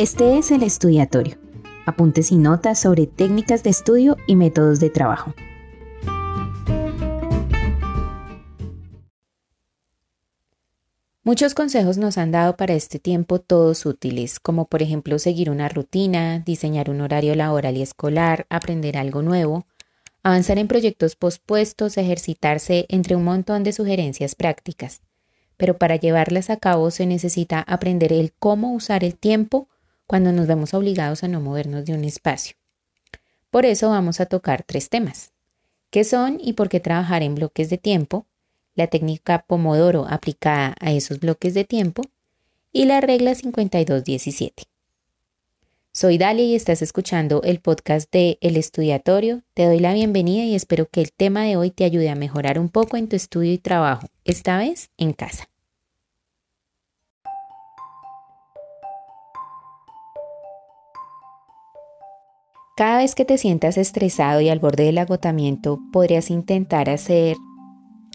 Este es el estudiatorio. Apuntes y notas sobre técnicas de estudio y métodos de trabajo. Muchos consejos nos han dado para este tiempo todos útiles, como por ejemplo seguir una rutina, diseñar un horario laboral y escolar, aprender algo nuevo, avanzar en proyectos pospuestos, ejercitarse, entre un montón de sugerencias prácticas. Pero para llevarlas a cabo se necesita aprender el cómo usar el tiempo cuando nos vemos obligados a no movernos de un espacio. Por eso vamos a tocar tres temas. ¿Qué son y por qué trabajar en bloques de tiempo? la técnica Pomodoro aplicada a esos bloques de tiempo y la regla 5217. Soy Dalia y estás escuchando el podcast de El Estudiatorio. Te doy la bienvenida y espero que el tema de hoy te ayude a mejorar un poco en tu estudio y trabajo, esta vez en casa. Cada vez que te sientas estresado y al borde del agotamiento, podrías intentar hacer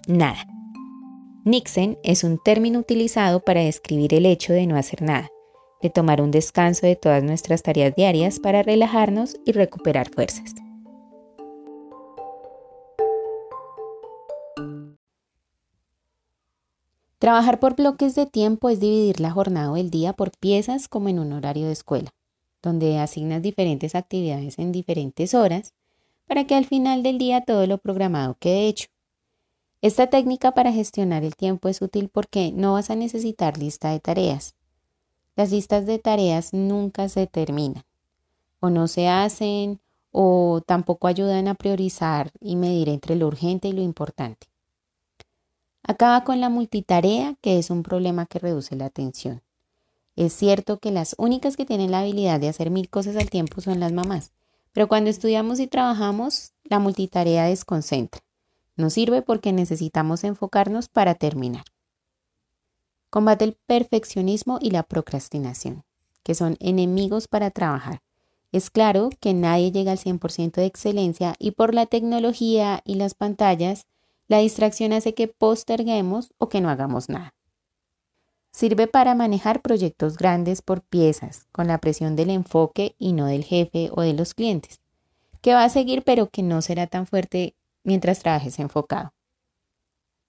nada. Nixon es un término utilizado para describir el hecho de no hacer nada, de tomar un descanso de todas nuestras tareas diarias para relajarnos y recuperar fuerzas. Trabajar por bloques de tiempo es dividir la jornada o el día por piezas como en un horario de escuela, donde asignas diferentes actividades en diferentes horas para que al final del día todo lo programado quede hecho. Esta técnica para gestionar el tiempo es útil porque no vas a necesitar lista de tareas. Las listas de tareas nunca se terminan, o no se hacen, o tampoco ayudan a priorizar y medir entre lo urgente y lo importante. Acaba con la multitarea, que es un problema que reduce la atención. Es cierto que las únicas que tienen la habilidad de hacer mil cosas al tiempo son las mamás, pero cuando estudiamos y trabajamos, la multitarea desconcentra. Nos sirve porque necesitamos enfocarnos para terminar. Combate el perfeccionismo y la procrastinación, que son enemigos para trabajar. Es claro que nadie llega al 100% de excelencia y por la tecnología y las pantallas, la distracción hace que posterguemos o que no hagamos nada. Sirve para manejar proyectos grandes por piezas, con la presión del enfoque y no del jefe o de los clientes, que va a seguir pero que no será tan fuerte mientras trabajes enfocado.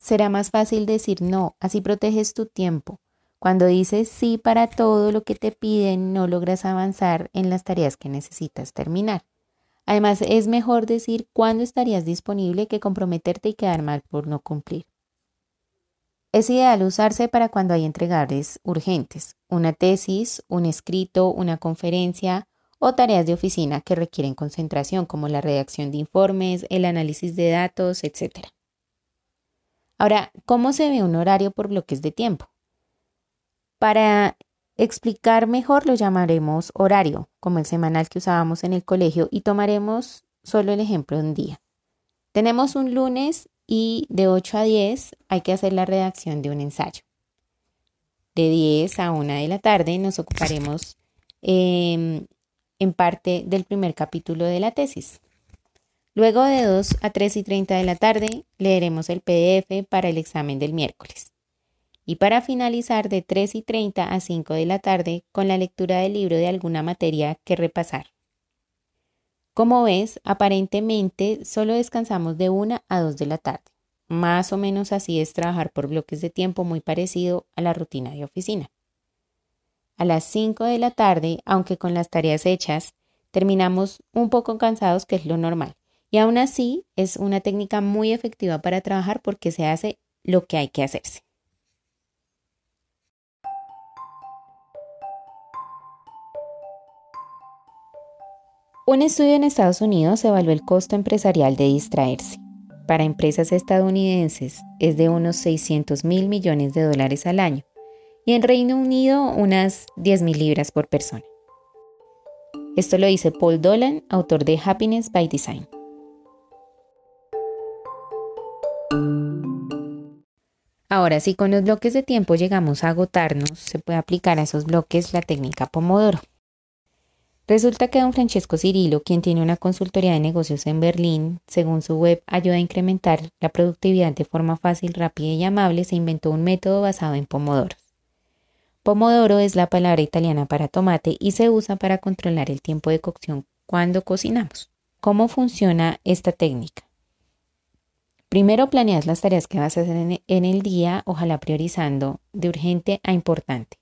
Será más fácil decir no, así proteges tu tiempo. Cuando dices sí para todo lo que te piden, no logras avanzar en las tareas que necesitas terminar. Además, es mejor decir cuándo estarías disponible que comprometerte y quedar mal por no cumplir. Es ideal usarse para cuando hay entregables urgentes, una tesis, un escrito, una conferencia o tareas de oficina que requieren concentración como la redacción de informes, el análisis de datos, etc. Ahora, ¿cómo se ve un horario por bloques de tiempo? Para explicar mejor lo llamaremos horario, como el semanal que usábamos en el colegio, y tomaremos solo el ejemplo de un día. Tenemos un lunes y de 8 a 10 hay que hacer la redacción de un ensayo. De 10 a 1 de la tarde nos ocuparemos eh, en parte del primer capítulo de la tesis. Luego de 2 a 3 y 30 de la tarde leeremos el PDF para el examen del miércoles. Y para finalizar de 3 y 30 a 5 de la tarde con la lectura del libro de alguna materia que repasar. Como ves, aparentemente solo descansamos de 1 a 2 de la tarde. Más o menos así es trabajar por bloques de tiempo muy parecido a la rutina de oficina. A las 5 de la tarde, aunque con las tareas hechas, terminamos un poco cansados, que es lo normal. Y aún así es una técnica muy efectiva para trabajar porque se hace lo que hay que hacerse. Un estudio en Estados Unidos evaluó el costo empresarial de distraerse. Para empresas estadounidenses es de unos 600 mil millones de dólares al año y en Reino Unido unas 10.000 libras por persona. Esto lo dice Paul Dolan, autor de Happiness by Design. Ahora, si con los bloques de tiempo llegamos a agotarnos, se puede aplicar a esos bloques la técnica Pomodoro. Resulta que don Francesco Cirilo, quien tiene una consultoría de negocios en Berlín, según su web ayuda a incrementar la productividad de forma fácil, rápida y amable, se inventó un método basado en pomodoros. Pomodoro es la palabra italiana para tomate y se usa para controlar el tiempo de cocción cuando cocinamos. ¿Cómo funciona esta técnica? Primero planeas las tareas que vas a hacer en el día, ojalá priorizando de urgente a importante.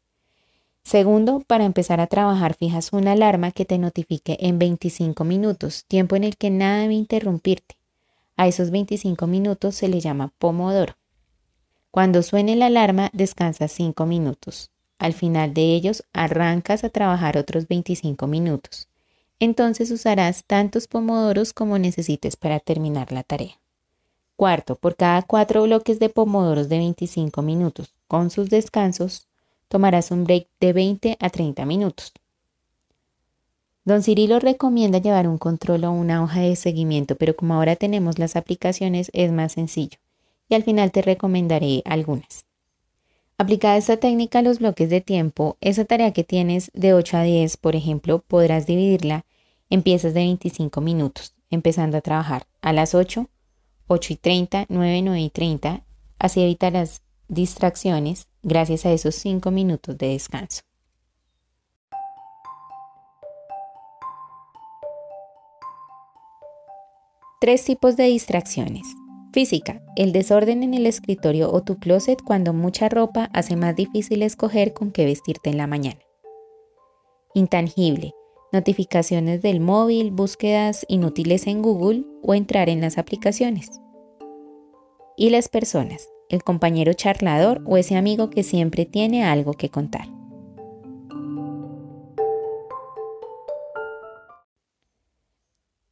Segundo, para empezar a trabajar fijas una alarma que te notifique en 25 minutos, tiempo en el que nada debe interrumpirte. A esos 25 minutos se le llama pomodoro. Cuando suene la alarma, descansas 5 minutos. Al final de ellos, arrancas a trabajar otros 25 minutos. Entonces usarás tantos pomodoros como necesites para terminar la tarea. Cuarto, por cada cuatro bloques de pomodoros de 25 minutos con sus descansos, tomarás un break de 20 a 30 minutos. Don Cirilo recomienda llevar un control o una hoja de seguimiento, pero como ahora tenemos las aplicaciones es más sencillo y al final te recomendaré algunas. Aplicada esta técnica a los bloques de tiempo, esa tarea que tienes de 8 a 10, por ejemplo, podrás dividirla en piezas de 25 minutos, empezando a trabajar a las 8, 8 y 30, 9, 9 y 30, así evitarás distracciones gracias a esos 5 minutos de descanso. Tres tipos de distracciones. Física, el desorden en el escritorio o tu closet cuando mucha ropa hace más difícil escoger con qué vestirte en la mañana. Intangible, notificaciones del móvil, búsquedas inútiles en Google o entrar en las aplicaciones. Y las personas, el compañero charlador o ese amigo que siempre tiene algo que contar.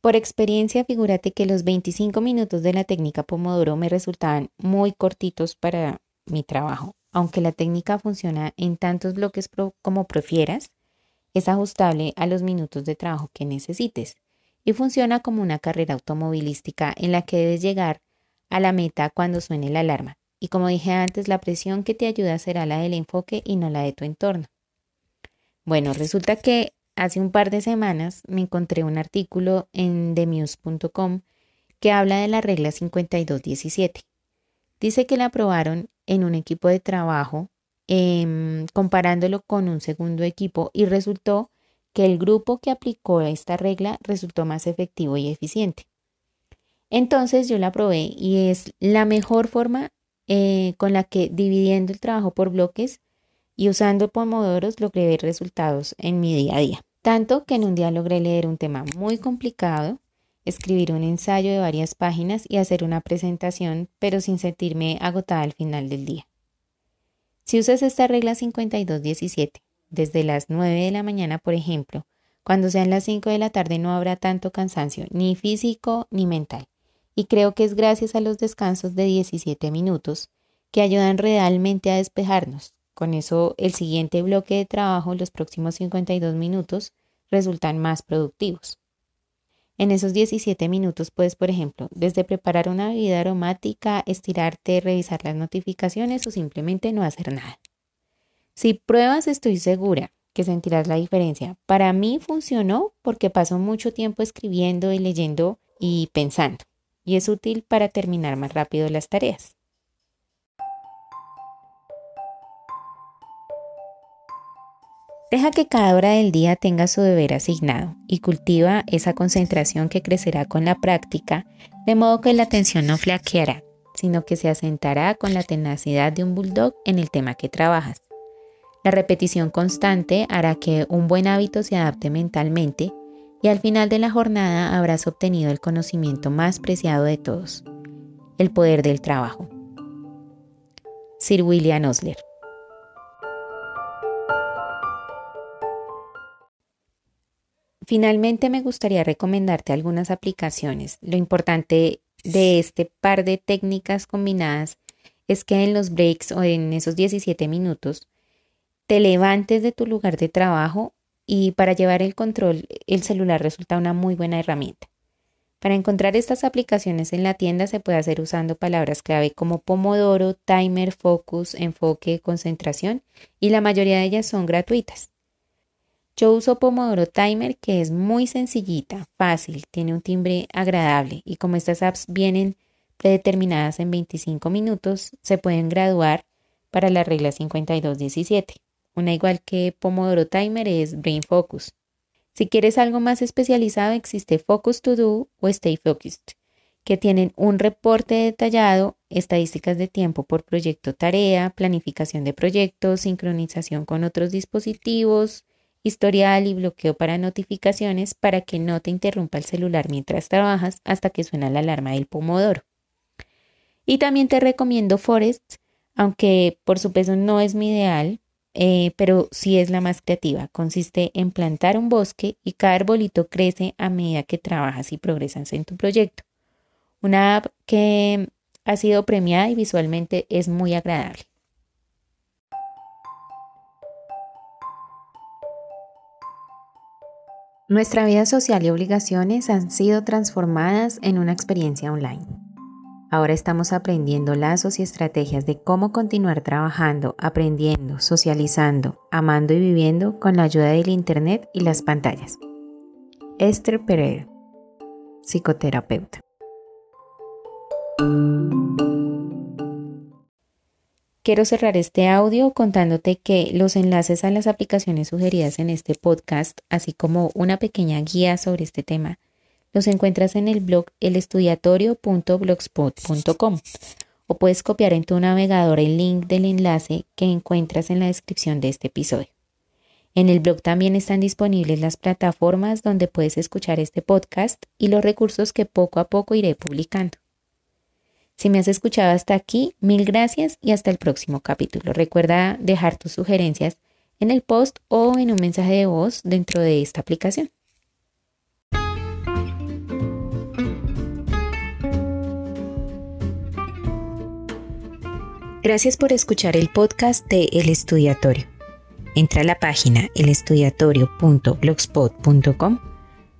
Por experiencia, figúrate que los 25 minutos de la técnica Pomodoro me resultaban muy cortitos para mi trabajo. Aunque la técnica funciona en tantos bloques como prefieras, es ajustable a los minutos de trabajo que necesites y funciona como una carrera automovilística en la que debes llegar a la meta cuando suene la alarma. Y como dije antes, la presión que te ayuda será la del enfoque y no la de tu entorno. Bueno, resulta que hace un par de semanas me encontré un artículo en themuse.com que habla de la regla 5217. Dice que la aprobaron en un equipo de trabajo em, comparándolo con un segundo equipo y resultó que el grupo que aplicó esta regla resultó más efectivo y eficiente. Entonces yo la probé y es la mejor forma eh, con la que dividiendo el trabajo por bloques y usando pomodoros logré ver resultados en mi día a día. Tanto que en un día logré leer un tema muy complicado, escribir un ensayo de varias páginas y hacer una presentación, pero sin sentirme agotada al final del día. Si usas esta regla 5217, desde las 9 de la mañana, por ejemplo, cuando sean las 5 de la tarde no habrá tanto cansancio, ni físico ni mental y creo que es gracias a los descansos de 17 minutos que ayudan realmente a despejarnos. Con eso el siguiente bloque de trabajo, los próximos 52 minutos, resultan más productivos. En esos 17 minutos puedes, por ejemplo, desde preparar una bebida aromática, estirarte, revisar las notificaciones o simplemente no hacer nada. Si pruebas, estoy segura que sentirás la diferencia. Para mí funcionó porque paso mucho tiempo escribiendo y leyendo y pensando y es útil para terminar más rápido las tareas. Deja que cada hora del día tenga su deber asignado y cultiva esa concentración que crecerá con la práctica, de modo que la atención no flaqueará, sino que se asentará con la tenacidad de un bulldog en el tema que trabajas. La repetición constante hará que un buen hábito se adapte mentalmente y al final de la jornada habrás obtenido el conocimiento más preciado de todos, el poder del trabajo. Sir William Osler. Finalmente me gustaría recomendarte algunas aplicaciones. Lo importante de este par de técnicas combinadas es que en los breaks o en esos 17 minutos te levantes de tu lugar de trabajo y para llevar el control el celular resulta una muy buena herramienta. Para encontrar estas aplicaciones en la tienda se puede hacer usando palabras clave como Pomodoro, Timer, Focus, Enfoque, Concentración y la mayoría de ellas son gratuitas. Yo uso Pomodoro Timer que es muy sencillita, fácil, tiene un timbre agradable y como estas apps vienen predeterminadas en 25 minutos, se pueden graduar para la regla 5217. Una igual que Pomodoro Timer es Brain Focus. Si quieres algo más especializado, existe Focus To Do o Stay Focused, que tienen un reporte detallado, estadísticas de tiempo por proyecto tarea, planificación de proyectos, sincronización con otros dispositivos, historial y bloqueo para notificaciones para que no te interrumpa el celular mientras trabajas hasta que suena la alarma del pomodoro. Y también te recomiendo Forest, aunque por su peso no es mi ideal, eh, pero sí es la más creativa. Consiste en plantar un bosque y cada arbolito crece a medida que trabajas y progresas en tu proyecto. Una app que ha sido premiada y visualmente es muy agradable. Nuestra vida social y obligaciones han sido transformadas en una experiencia online. Ahora estamos aprendiendo lazos y estrategias de cómo continuar trabajando, aprendiendo, socializando, amando y viviendo con la ayuda del Internet y las pantallas. Esther Pereira, psicoterapeuta. Quiero cerrar este audio contándote que los enlaces a las aplicaciones sugeridas en este podcast, así como una pequeña guía sobre este tema, los encuentras en el blog elestudiatorio.blogspot.com o puedes copiar en tu navegador el link del enlace que encuentras en la descripción de este episodio. En el blog también están disponibles las plataformas donde puedes escuchar este podcast y los recursos que poco a poco iré publicando. Si me has escuchado hasta aquí, mil gracias y hasta el próximo capítulo. Recuerda dejar tus sugerencias en el post o en un mensaje de voz dentro de esta aplicación. Gracias por escuchar el podcast de El Estudiatorio. Entra a la página elestudiatorio.blogspot.com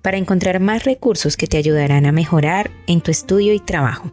para encontrar más recursos que te ayudarán a mejorar en tu estudio y trabajo.